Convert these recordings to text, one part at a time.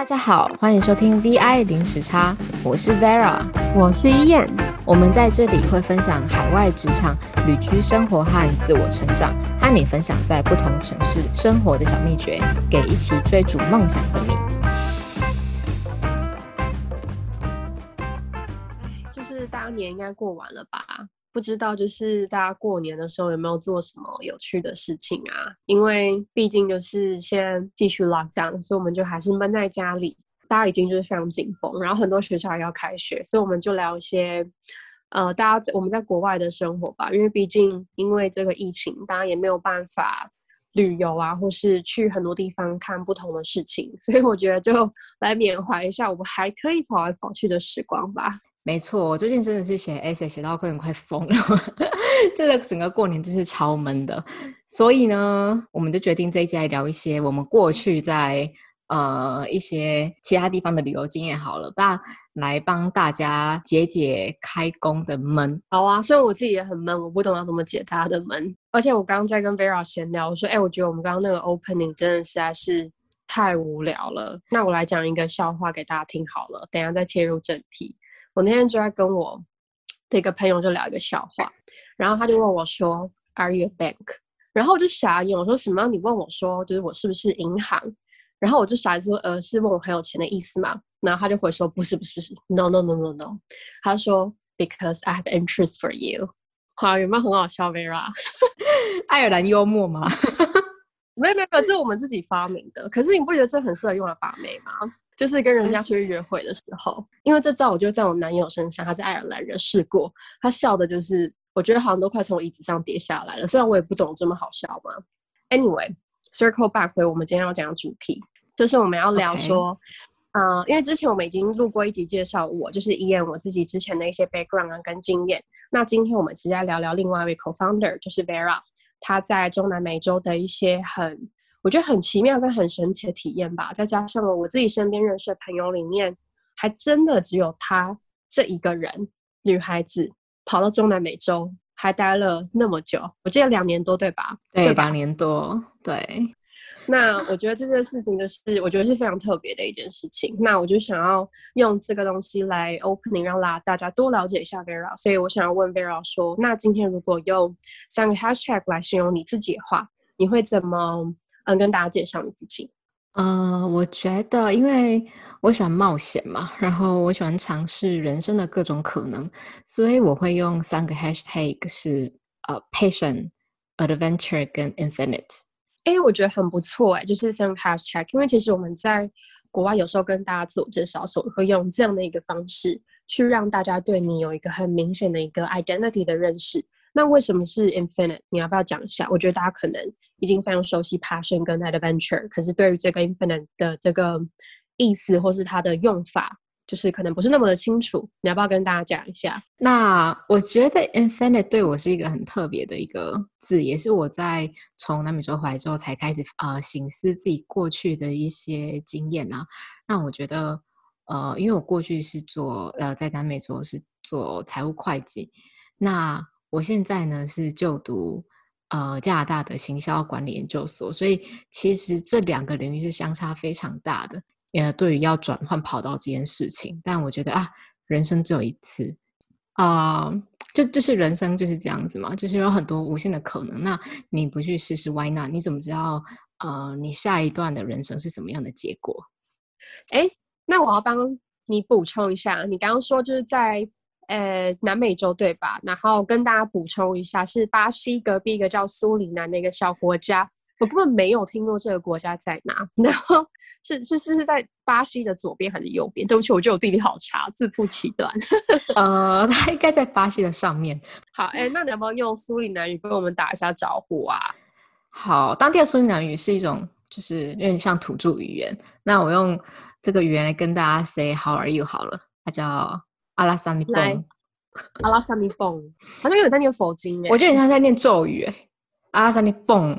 大家好，欢迎收听 VI 零时差，我是 Vera，我是伊燕。我们在这里会分享海外职场、旅居生活和自我成长，和你分享在不同城市生活的小秘诀，给一起追逐梦想的你。就是大年应该过完了吧？不知道就是大家过年的时候有没有做什么有趣的事情啊？因为毕竟就是现在继续 lock down，所以我们就还是闷在家里。大家已经就是非常紧绷，然后很多学校也要开学，所以我们就聊一些呃，大家我们在国外的生活吧。因为毕竟因为这个疫情，大家也没有办法旅游啊，或是去很多地方看不同的事情，所以我觉得就来缅怀一下我们还可以跑来跑去的时光吧。没错，我最近真的是写 essay 写到快快疯了，这个整个过年真是超闷的。所以呢，我们就决定这一集来聊一些我们过去在呃一些其他地方的旅游经验好了，那来帮大家解解开工的闷。好啊，虽然我自己也很闷，我不懂要怎么解他的闷。而且我刚刚在跟 Vera 闲聊，我说，哎，我觉得我们刚刚那个 opening 真的实在是太无聊了。那我来讲一个笑话给大家听好了，等下再切入正题。我那天就在跟我的一个朋友就聊一个笑话，然后他就问我说：“Are you a bank？” 然后我就傻眼，我说：“什么？你问我说就是我是不是银行？”然后我就傻说：“呃，是问我很有钱的意思嘛？”然后他就回说：“不是，不是，不是，No No No No No。”他说：“Because I have interest for you。”好，有没有很好笑，Vera？爱尔兰幽默吗？没有没有没有，这是我们自己发明的。可是你不觉得这很适合用来把妹吗？就是跟人家出去约会的时候，因为这照我就在我男友身上，他是爱尔兰人，试过，他笑的就是，我觉得好像都快从我椅子上跌下来了。虽然我也不懂这么好笑嘛。Anyway，circle back 回我们今天要讲的主题，就是我们要聊说，嗯，因为之前我们已经录过一集介绍我，就是 Ian 我自己之前的一些 background 啊跟经验。那今天我们直接聊聊另外一位 co-founder，就是 Vera，他在中南美洲的一些很。我觉得很奇妙跟很神奇的体验吧，再加上我自己身边认识的朋友里面，还真的只有她这一个人，女孩子跑到中南美洲还待了那么久，我记得两年多对吧？对，两年多。对。那我觉得这件事情就是，我觉得是非常特别的一件事情。那我就想要用这个东西来 opening，让拉大家多了解一下 Vera。所以我想要问 Vera 说，那今天如果用三个 hashtag 来形容你自己的话，你会怎么？嗯，跟大家介绍你自己。呃，我觉得，因为我喜欢冒险嘛，然后我喜欢尝试人生的各种可能，所以我会用三个 hashtag 是呃，patient、adventure 跟 infinite。哎，我觉得很不错哎，就是三个 hashtag，因为其实我们在国外有时候跟大家自我介绍的时候，会用这样的一个方式去让大家对你有一个很明显的一个 identity 的认识。那为什么是 infinite？你要不要讲一下？我觉得大家可能已经非常熟悉 passion 跟 adventure，可是对于这个 infinite 的这个意思或是它的用法，就是可能不是那么的清楚。你要不要跟大家讲一下？那我觉得 infinite 对我是一个很特别的一个字，也是我在从南美洲回来之后才开始呃醒思自己过去的一些经验啊，让我觉得呃，因为我过去是做呃在南美洲是做财务会计，那我现在呢是就读呃加拿大的行销管理研究所，所以其实这两个领域是相差非常大的。呃，对于要转换跑道这件事情，但我觉得啊，人生只有一次啊，就就是人生就是这样子嘛，就是有很多无限的可能。那你不去试试，Why not？你怎么知道呃你下一段的人生是什么样的结果？哎，那我要帮你补充一下，你刚刚说就是在。呃，南美洲对吧？然后跟大家补充一下，是巴西隔壁一个叫苏里南的一个小国家，我根本没有听过这个国家在哪。然后是是是是在巴西的左边还是右边？对不起，我觉得我地理好差，自负其短。呃，它应该在巴西的上面。好，哎，那你要不要用苏里南语跟我们打一下招呼啊？好，当地的苏里南语是一种就是有点像土著语言。那我用这个语言来跟大家 say how are you 好了，它叫。阿拉萨尼蹦，阿拉萨尼蹦，好像有在念佛经我觉得你像在念咒语哎。阿拉萨尼蹦，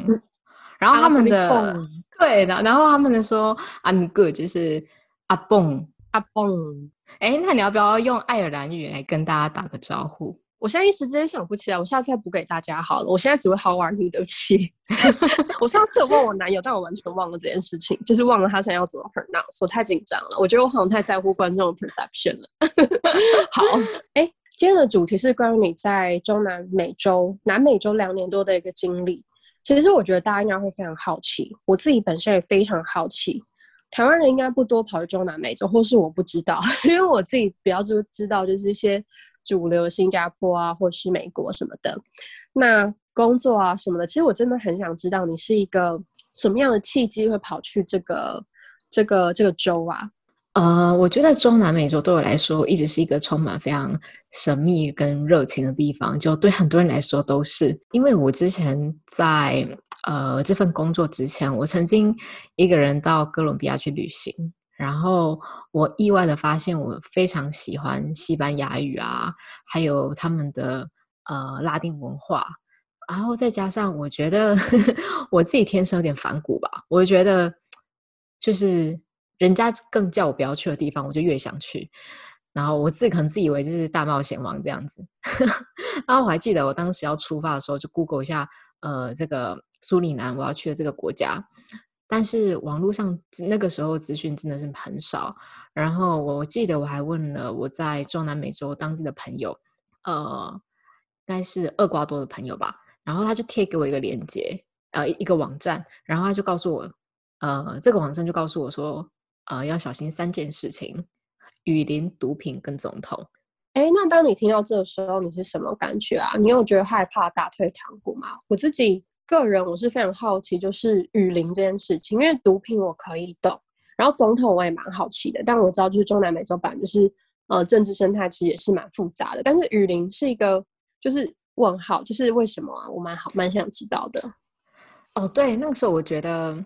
然后他们的对的，然后他们的说 I'm good，就是阿蹦。阿蹦。哎，那你要不要用爱尔兰语来跟大家打个招呼？我现在一时之间想不起来，我下次再补给大家好了。我现在只会 How are you？对不起，我上次有问我男友，但我完全忘了这件事情，就是忘了他想要怎么 pronounce。我太紧张了，我觉得我好像太在乎观众的 perception 了。好，哎，今天的主题是关于你在中南美洲、南美洲两年多的一个经历。其实我觉得大家应该会非常好奇，我自己本身也非常好奇。台湾人应该不多跑去中南美洲，或是我不知道，因为我自己比较就知道就是一些。主流新加坡啊，或是美国什么的，那工作啊什么的，其实我真的很想知道你是一个什么样的契机会跑去这个这个这个州啊？呃，我觉得中南美洲对我来说一直是一个充满非常神秘跟热情的地方，就对很多人来说都是。因为我之前在呃这份工作之前，我曾经一个人到哥伦比亚去旅行。然后我意外的发现，我非常喜欢西班牙语啊，还有他们的呃拉丁文化。然后再加上，我觉得 我自己天生有点反骨吧，我就觉得就是人家更叫我不要去的地方，我就越想去。然后我自己可能自以为就是大冒险王这样子。然后我还记得我当时要出发的时候，就 Google 一下呃这个苏里南我要去的这个国家。但是网络上那个时候资讯真的是很少，然后我记得我还问了我在中南美洲当地的朋友，呃，应该是厄瓜多的朋友吧，然后他就贴给我一个链接，呃，一个网站，然后他就告诉我，呃，这个网站就告诉我说，呃，要小心三件事情：雨林、毒品跟总统。哎，那当你听到这个时候，你是什么感觉啊？你有觉得害怕、打退堂鼓吗？我自己。个人我是非常好奇，就是雨林这件事情，因为毒品我可以懂，然后总统我也蛮好奇的，但我知道就是中南美洲版就是呃政治生态其实也是蛮复杂的，但是雨林是一个就是问号，就是为什么啊？我蛮好蛮想知道的。哦，对，那个时候我觉得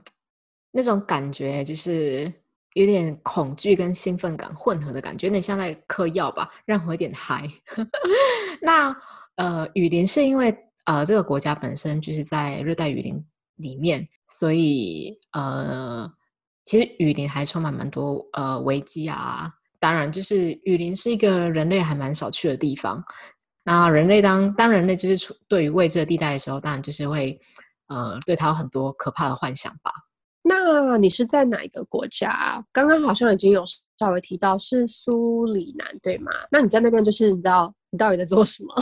那种感觉就是有点恐惧跟兴奋感混合的感觉，有点像在嗑药吧，让我有点嗨。那呃，雨林是因为。呃，这个国家本身就是在热带雨林里面，所以呃，其实雨林还充满蛮多呃危机啊。当然，就是雨林是一个人类还蛮少去的地方。那人类当当人类就是处对于未知的地带的时候，当然就是会呃对它有很多可怕的幻想吧。那你是在哪一个国家？刚刚好像已经有稍微提到是苏里南，对吗？那你在那边就是你知道你到底在做什么？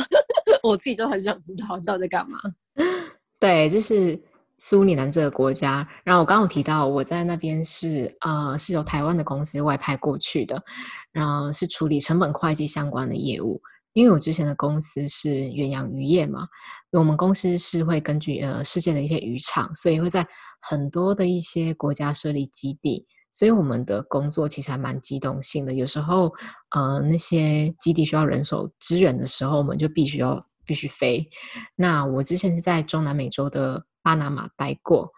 我自己就很想知道你到底在干嘛。对，这是苏里南这个国家。然后我刚刚提到我在那边是呃是由台湾的公司外派过去的，然后是处理成本会计相关的业务。因为我之前的公司是远洋渔业嘛，我们公司是会根据呃世界的一些渔场，所以会在很多的一些国家设立基地。所以我们的工作其实还蛮机动性的。有时候呃那些基地需要人手支援的时候，我们就必须要。必须飞。那我之前是在中南美洲的巴拿马待过，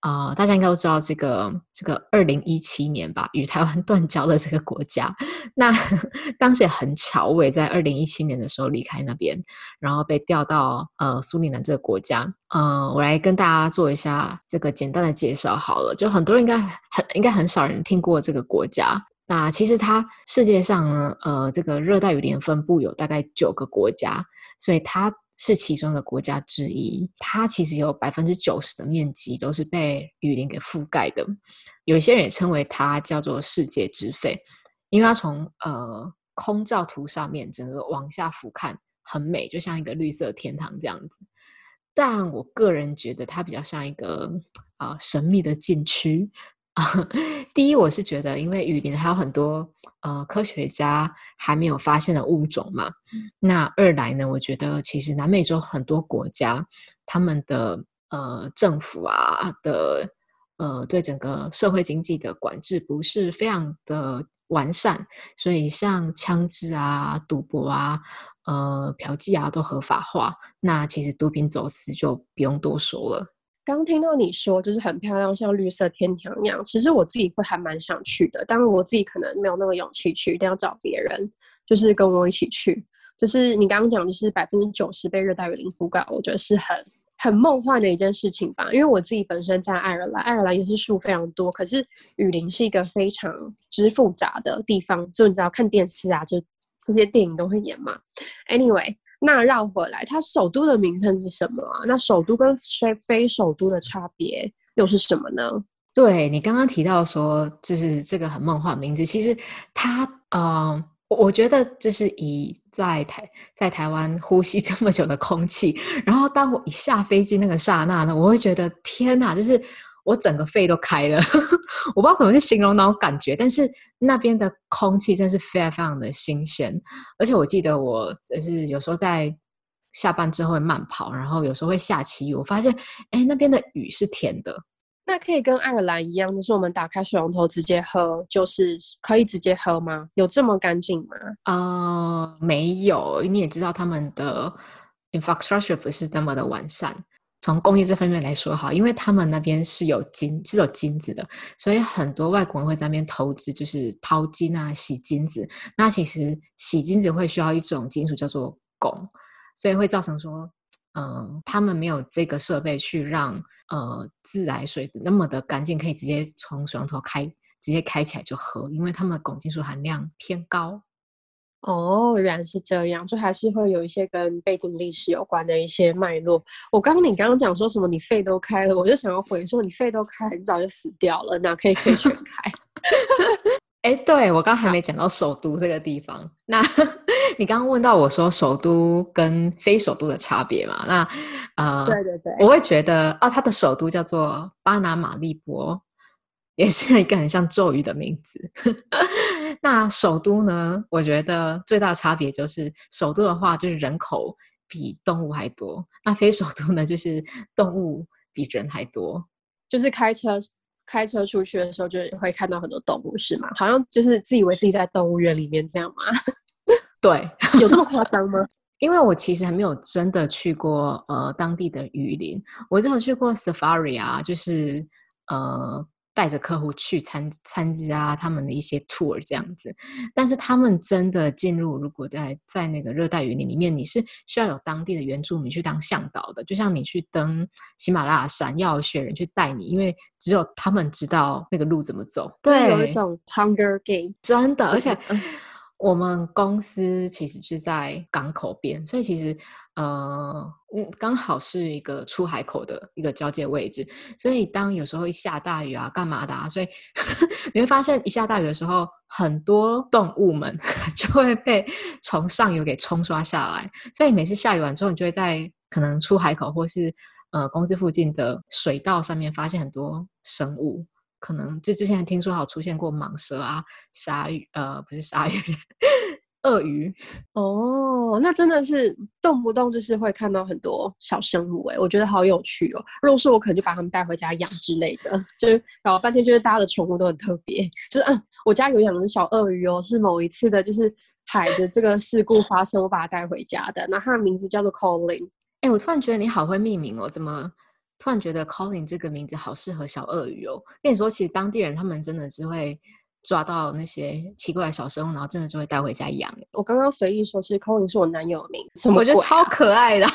啊，大家应该都知道这个这个二零一七年吧，与台湾 断交的这个国家。那 当时也很巧，我也在二零一七年的时候离开那边，然后被调到呃苏里南这个国家。嗯，我来跟大家做一下这个简单的介绍好了。就很多人应该很应该很少人听过这个国家。那其实它世界上呢，呃，这个热带雨林分布有大概九个国家。所以它是其中的国家之一，它其实有百分之九十的面积都是被雨林给覆盖的。有些人也称为它叫做世界之肺，因为它从呃空照图上面整个往下俯瞰很美，就像一个绿色天堂这样子。但我个人觉得它比较像一个啊神秘的禁区。啊，第一，我是觉得，因为雨林还有很多呃科学家还没有发现的物种嘛。那二来呢，我觉得其实南美洲很多国家，他们的呃政府啊的呃对整个社会经济的管制不是非常的完善，所以像枪支啊、赌博啊、呃嫖妓啊都合法化。那其实毒品走私就不用多说了。刚听到你说就是很漂亮，像绿色天堂一样，其实我自己会还蛮想去的，但我自己可能没有那个勇气去，一定要找别人，就是跟我一起去。就是你刚刚讲，就是百分之九十被热带雨林覆盖，我觉得是很很梦幻的一件事情吧。因为我自己本身在爱尔兰，爱尔兰也是树非常多，可是雨林是一个非常之复杂的地方。就你知道看电视啊，就这些电影都会演嘛。Anyway。那绕回来，它首都的名称是什么啊？那首都跟非非首都的差别又是什么呢？对你刚刚提到说，就是这个很梦幻名字，其实它，呃，我觉得就是以在台在台湾呼吸这么久的空气，然后当我一下飞机那个刹那呢，我会觉得天哪，就是我整个肺都开了，我不知道怎么去形容那种感觉，但是那边的空气真是非常非常的新鲜，而且我记得我就是有时候在下班之后会慢跑，然后有时候会下起雨，我发现哎那边的雨是甜的。那可以跟爱尔兰一样，就是我们打开水龙头直接喝，就是可以直接喝吗？有这么干净吗？呃，没有，你也知道他们的 infrastructure 不是那么的完善。从工业这方面来说，哈，因为他们那边是有金，是有金子的，所以很多外国人会在那边投资，就是淘金啊、洗金子。那其实洗金子会需要一种金属叫做汞，所以会造成说。嗯，他们没有这个设备去让呃自来水那么的干净，可以直接从水龙头开，直接开起来就喝，因为他们的汞金属含量偏高。哦，原来是这样，就还是会有一些跟背景历史有关的一些脉络。我刚刚你刚刚讲说什么，你肺都开了，我就想要回说，你肺都开，很早就死掉了，哪可以可以全开？哎，对我刚 还没讲到首都这个地方。那 你刚刚问到我说首都跟非首都的差别嘛？那呃，对对对，我会觉得哦，它的首都叫做巴拿马利波，也是一个很像咒语的名字。那首都呢？我觉得最大的差别就是首都的话，就是人口比动物还多；那非首都呢，就是动物比人还多，就是开车。开车出去的时候，就会看到很多动物，是吗？好像就是自以为自己在动物园里面这样吗？对，有这么夸张吗？因为我其实还没有真的去过呃当地的雨林，我只有去过 safari 啊，就是呃。带着客户去参参加他们的一些 tour 这样子，但是他们真的进入，如果在在那个热带雨林里面，你是需要有当地的原住民去当向导的，就像你去登喜马拉雅山，要有雪人去带你，因为只有他们知道那个路怎么走。对，有一种 hunger game，真的，而且。我们公司其实是在港口边，所以其实呃，嗯，刚好是一个出海口的一个交界位置。所以当有时候一下大雨啊，干嘛的啊，所以 你会发现一下大雨的时候，很多动物们 就会被从上游给冲刷下来。所以每次下雨完之后，你就会在可能出海口或是呃公司附近的水道上面发现很多生物。可能就之前听说好出现过蟒蛇啊、鲨鱼，呃，不是鲨鱼，鳄鱼。哦，那真的是动不动就是会看到很多小生物，哎，我觉得好有趣哦。如果是我，可能就把它们带回家养之类的。就是搞了半天，就是大家的宠物都很特别。就是嗯，我家有养只小鳄鱼哦，是某一次的，就是海的这个事故发生，我把它带回家的。那它的名字叫做 Colin。哎，我突然觉得你好会命名哦，怎么？突然觉得 Colin 这个名字好适合小鳄鱼哦。跟你说，其实当地人他们真的是会抓到那些奇怪的小生物，然后真的就会带回家养。我刚刚随意说，其实 Colin 是我男友名，我觉得超可爱的。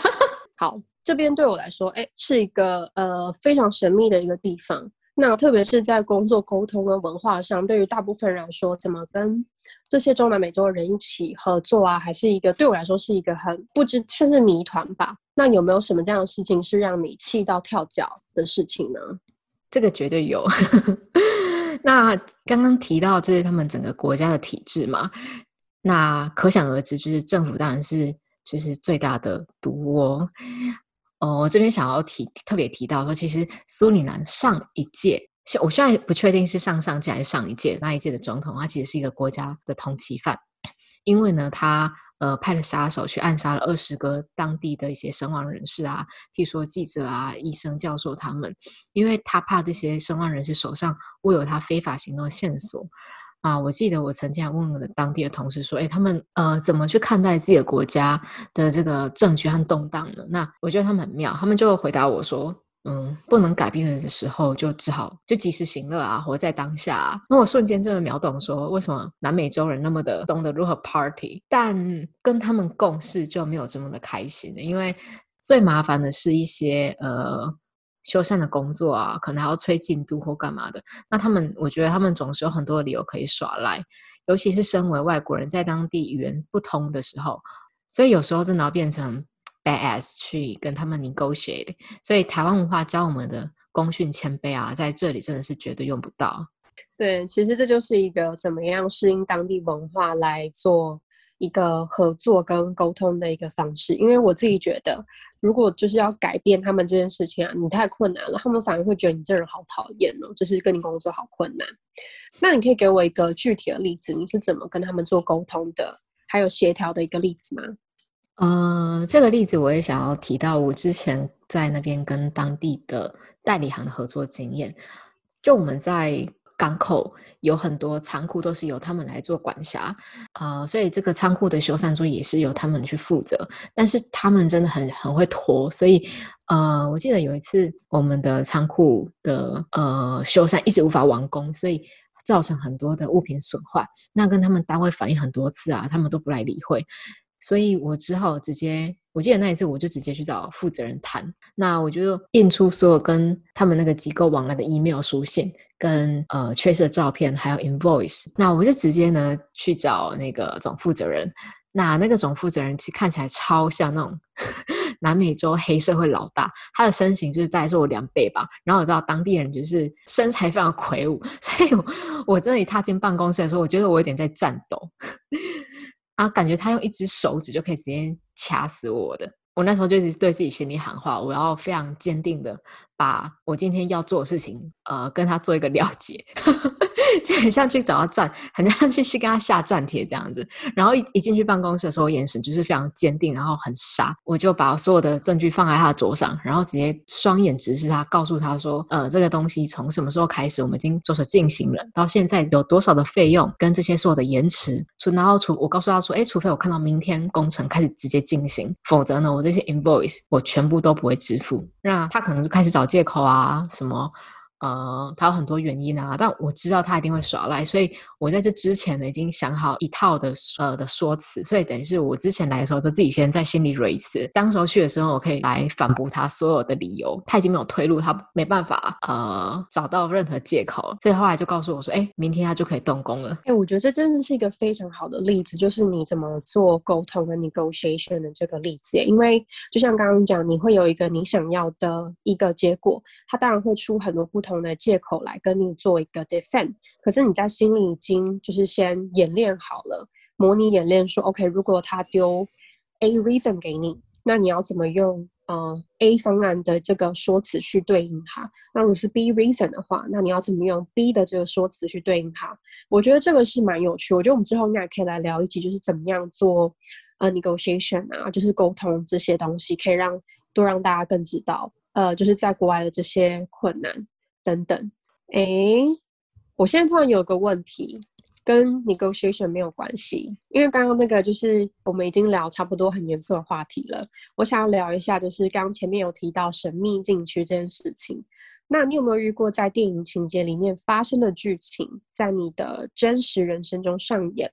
好，这边对我来说，哎，是一个呃非常神秘的一个地方。那特别是在工作沟通跟文化上，对于大部分人来说，怎么跟这些中南美洲的人一起合作啊，还是一个对我来说是一个很不知算是谜团吧。那有没有什么这样的事情是让你气到跳脚的事情呢？这个绝对有。那刚刚提到这是他们整个国家的体制嘛？那可想而知，就是政府当然是就是最大的毒窝。哦，我这边想要提特别提到说，其实苏里南上一届，我现在不确定是上上届还是上一届那一届的总统，他其实是一个国家的通缉犯，因为呢，他。呃，派了杀手去暗杀了二十个当地的一些声望人士啊，譬如说记者啊、医生、教授他们，因为他怕这些声望人士手上握有他非法行动的线索啊。我记得我曾经还问我的当地的同事说：“哎，他们呃怎么去看待自己的国家的这个政局和动荡呢？”那我觉得他们很妙，他们就会回答我说。嗯，不能改变的时候，就只好就及时行乐啊，活在当下啊。那我瞬间真的秒懂，说为什么南美洲人那么的懂得如何 party，但跟他们共事就没有这么的开心了，因为最麻烦的是一些呃修缮的工作啊，可能还要催进度或干嘛的。那他们，我觉得他们总是有很多理由可以耍赖，尤其是身为外国人，在当地语言不通的时候。所以有时候真的要变成 badass 去跟他们 negotiate。所以台湾文化教我们的功训谦卑啊，在这里真的是绝对用不到。对，其实这就是一个怎么样适应当地文化来做一个合作跟沟通的一个方式。因为我自己觉得，如果就是要改变他们这件事情啊，你太困难了，他们反而会觉得你这人好讨厌哦，就是跟你工作好困难。那你可以给我一个具体的例子，你是怎么跟他们做沟通的，还有协调的一个例子吗？呃，这个例子我也想要提到，我之前在那边跟当地的代理行的合作经验，就我们在。港口有很多仓库都是由他们来做管辖，呃，所以这个仓库的修缮作也是由他们去负责。但是他们真的很很会拖，所以呃，我记得有一次我们的仓库的呃修缮一直无法完工，所以造成很多的物品损坏。那跟他们单位反映很多次啊，他们都不来理会。所以我只好直接，我记得那一次我就直接去找负责人谈。那我就印出所有跟他们那个机构往来的 email 书信，跟呃缺失的照片，还有 invoice。那我就直接呢去找那个总负责人。那那个总负责人其实看起来超像那种 南美洲黑社会老大，他的身形就是大概是我两倍吧。然后我知道当地人就是身材非常魁梧，所以我我真的一踏进办公室的时候，我觉得我有点在颤抖。然后感觉他用一只手指就可以直接掐死我的，我那时候就一直对自己心里喊话，我要非常坚定的把我今天要做的事情，呃，跟他做一个了结。就很像去找他站，很像去去跟他下站帖这样子。然后一一进去办公室的时候，眼神就是非常坚定，然后很杀。我就把所有的证据放在他的桌上，然后直接双眼直视他，告诉他说：“呃，这个东西从什么时候开始，我们已经着手进行了，到现在有多少的费用，跟这些所有的延迟。除然后除我告诉他说：，哎，除非我看到明天工程开始直接进行，否则呢，我这些 invoice 我全部都不会支付。那他可能就开始找借口啊，什么。”呃，他有很多原因啊，但我知道他一定会耍赖，所以我在这之前呢，已经想好一套的呃的说辞，所以等于是我之前来的时候，就自己先在心里蕊一次，当时候去的时候，我可以来反驳他所有的理由，他已经没有退路，他没办法呃找到任何借口，所以后来就告诉我说，哎，明天他就可以动工了。哎，我觉得这真的是一个非常好的例子，就是你怎么做沟通跟 negotiation 的这个例子，因为就像刚刚讲，你会有一个你想要的一个结果，他当然会出很多不同。的借口来跟你做一个 defend，可是你在心里已经就是先演练好了，模拟演练说，OK，如果他丢 A reason 给你，那你要怎么用呃 A 方案的这个说辞去对应它？那如果是 B reason 的话，那你要怎么用 B 的这个说辞去对应它？我觉得这个是蛮有趣，我觉得我们之后应该可以来聊一集，就是怎么样做呃 negotiation 啊，就是沟通这些东西，可以让多让大家更知道，呃，就是在国外的这些困难。等等，哎，我现在突然有个问题，跟 negotiation 没有关系，因为刚刚那个就是我们已经聊差不多很严肃的话题了。我想要聊一下，就是刚刚前面有提到神秘禁区这件事情。那你有没有遇过在电影情节里面发生的剧情，在你的真实人生中上演？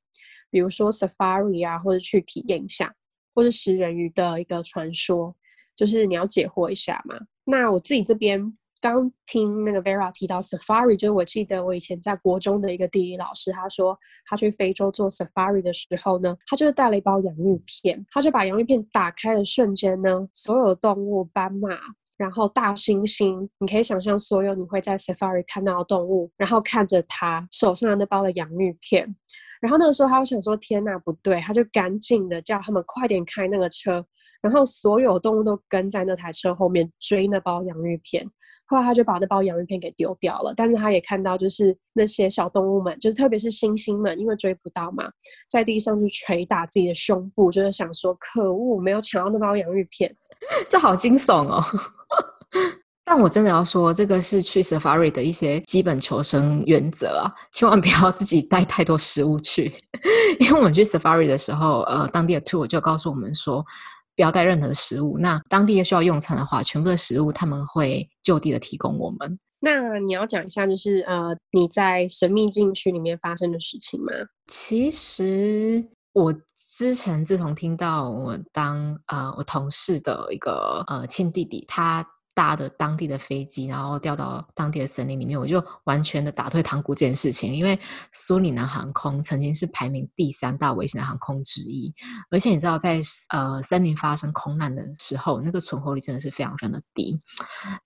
比如说 safari 啊，或者去体验一下，或者食人鱼的一个传说，就是你要解惑一下嘛？那我自己这边。刚听那个 Vera 提到 Safari，就是我记得我以前在国中的一个地理老师，他说他去非洲做 Safari 的时候呢，他就是带了一包洋芋片，他就把洋芋片打开的瞬间呢，所有动物，斑马，然后大猩猩，你可以想象所有你会在 Safari 看到的动物，然后看着他手上的那包的洋芋片，然后那个时候他就想说天哪，不对，他就赶紧的叫他们快点开那个车，然后所有动物都跟在那台车后面追那包洋芋片。后来他就把那包洋芋片给丢掉了，但是他也看到，就是那些小动物们，就是特别是猩猩们，因为追不到嘛，在地上就捶打自己的胸部，就是想说：可恶，没有抢到那包洋芋片，这好惊悚哦！但我真的要说，这个是去 safari 的一些基本求生原则啊，千万不要自己带太多食物去，因为我们去 safari 的时候，呃，当地的 tour 就告诉我们说。不要带任何的食物。那当地需要用餐的话，全部的食物他们会就地的提供我们。那你要讲一下，就是呃，你在神秘禁区里面发生的事情吗？其实我之前自从听到我当呃我同事的一个呃亲弟弟，他搭的当地的飞机，然后掉到当地的森林里面，我就完全的打退堂鼓这件事情。因为苏里南航空曾经是排名第三大危险的航空之一，而且你知道，在呃森林发生空难的时候，那个存活率真的是非常非常的低。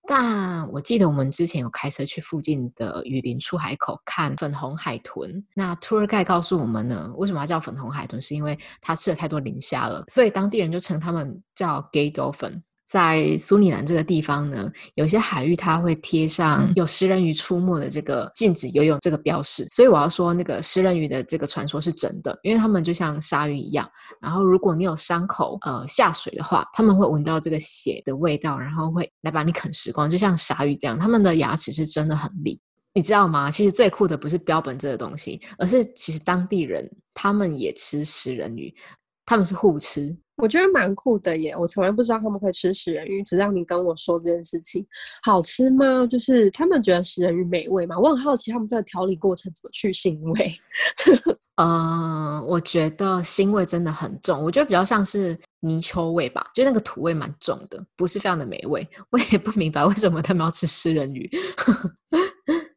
但我记得我们之前有开车去附近的雨林出海口看粉红海豚，那 tour guide 告诉我们呢，为什么要叫粉红海豚？是因为它吃了太多磷虾了，所以当地人就称它们叫 gay dolphin。在苏里南这个地方呢，有些海域它会贴上有食人鱼出没的这个禁止游泳这个标识，所以我要说那个食人鱼的这个传说是真的，因为他们就像鲨鱼一样，然后如果你有伤口呃下水的话，他们会闻到这个血的味道，然后会来把你啃食光，就像鲨鱼这样，他们的牙齿是真的很利，你知道吗？其实最酷的不是标本这个东西，而是其实当地人他们也吃食人鱼，他们是互吃。我觉得蛮酷的耶！我从来不知道他们会吃食人鱼，直到你跟我说这件事情。好吃吗？就是他们觉得食人鱼美味吗？我很好奇他们这个调理过程怎么去腥味。呃，我觉得腥味真的很重，我觉得比较像是泥鳅味吧，就那个土味蛮重的，不是非常的美味。我也不明白为什么他们要吃食人鱼。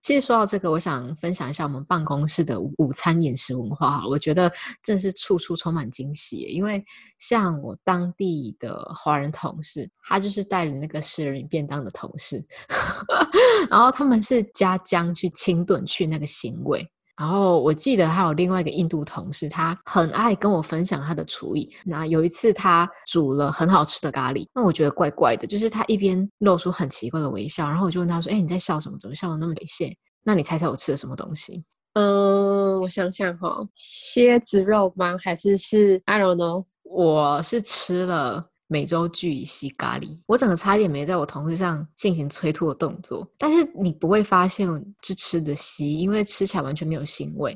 其实说到这个，我想分享一下我们办公室的午餐饮食文化。我觉得真是处处充满惊喜，因为像我当地的华人同事，他就是带着那个食人便当的同事，然后他们是加姜去清炖去那个腥味。然后我记得还有另外一个印度同事，他很爱跟我分享他的厨艺。那有一次他煮了很好吃的咖喱，那我觉得怪怪的，就是他一边露出很奇怪的微笑，然后我就问他说：“哎，你在笑什么？怎么笑的那么猥亵？”那你猜猜我吃了什么东西？嗯，我想想哈，蝎子肉吗？还是是 I don't know，我是吃了。美洲巨蜥咖喱，我整个差点没在我同事上进行催吐的动作，但是你不会发现是吃的稀，因为吃起来完全没有腥味。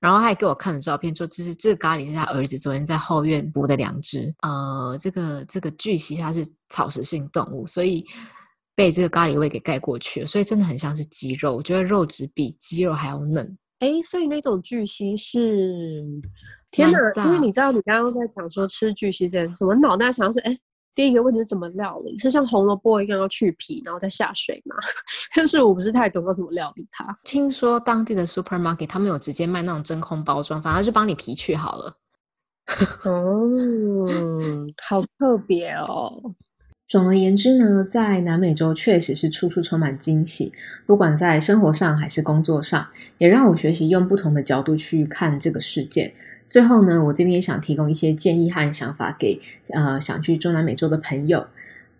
然后他还给我看了照片，说这是这个咖喱是他儿子昨天在后院捕的两只。呃，这个这个巨蜥它是草食性动物，所以被这个咖喱味给盖过去了，所以真的很像是鸡肉。我觉得肉质比鸡肉还要嫩。哎，所以那种巨蜥是。天哪！因为你知道，你刚刚在讲说吃巨蜥这件事，我脑袋想的是，哎，第一个问题是怎么料理？是像红萝卜一样要去皮，然后再下水吗？但是我不是太懂要怎么料理它。听说当地的 supermarket 他们有直接卖那种真空包装，反而就帮你皮去好了。哦，好特别哦。总而言之呢，在南美洲确实是处处充满惊喜，不管在生活上还是工作上，也让我学习用不同的角度去看这个世界。最后呢，我这边也想提供一些建议和想法给呃想去中南美洲的朋友。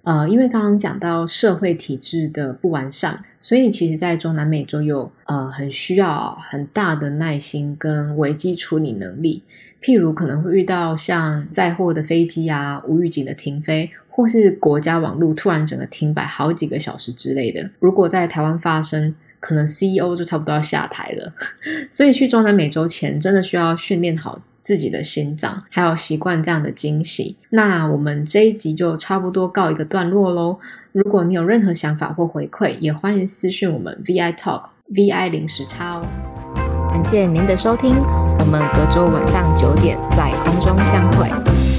呃，因为刚刚讲到社会体制的不完善，所以其实在中南美洲有呃很需要很大的耐心跟危机处理能力。譬如可能会遇到像载货的飞机啊无预警的停飞，或是国家网络突然整个停摆好几个小时之类的。如果在台湾发生，可能 CEO 就差不多要下台了，所以去中南美洲前，真的需要训练好自己的心脏，还有习惯这样的惊喜。那我们这一集就差不多告一个段落喽。如果你有任何想法或回馈，也欢迎私讯我们 VI Talk VI 零时差哦。感谢您的收听，我们隔周晚上九点在空中相会。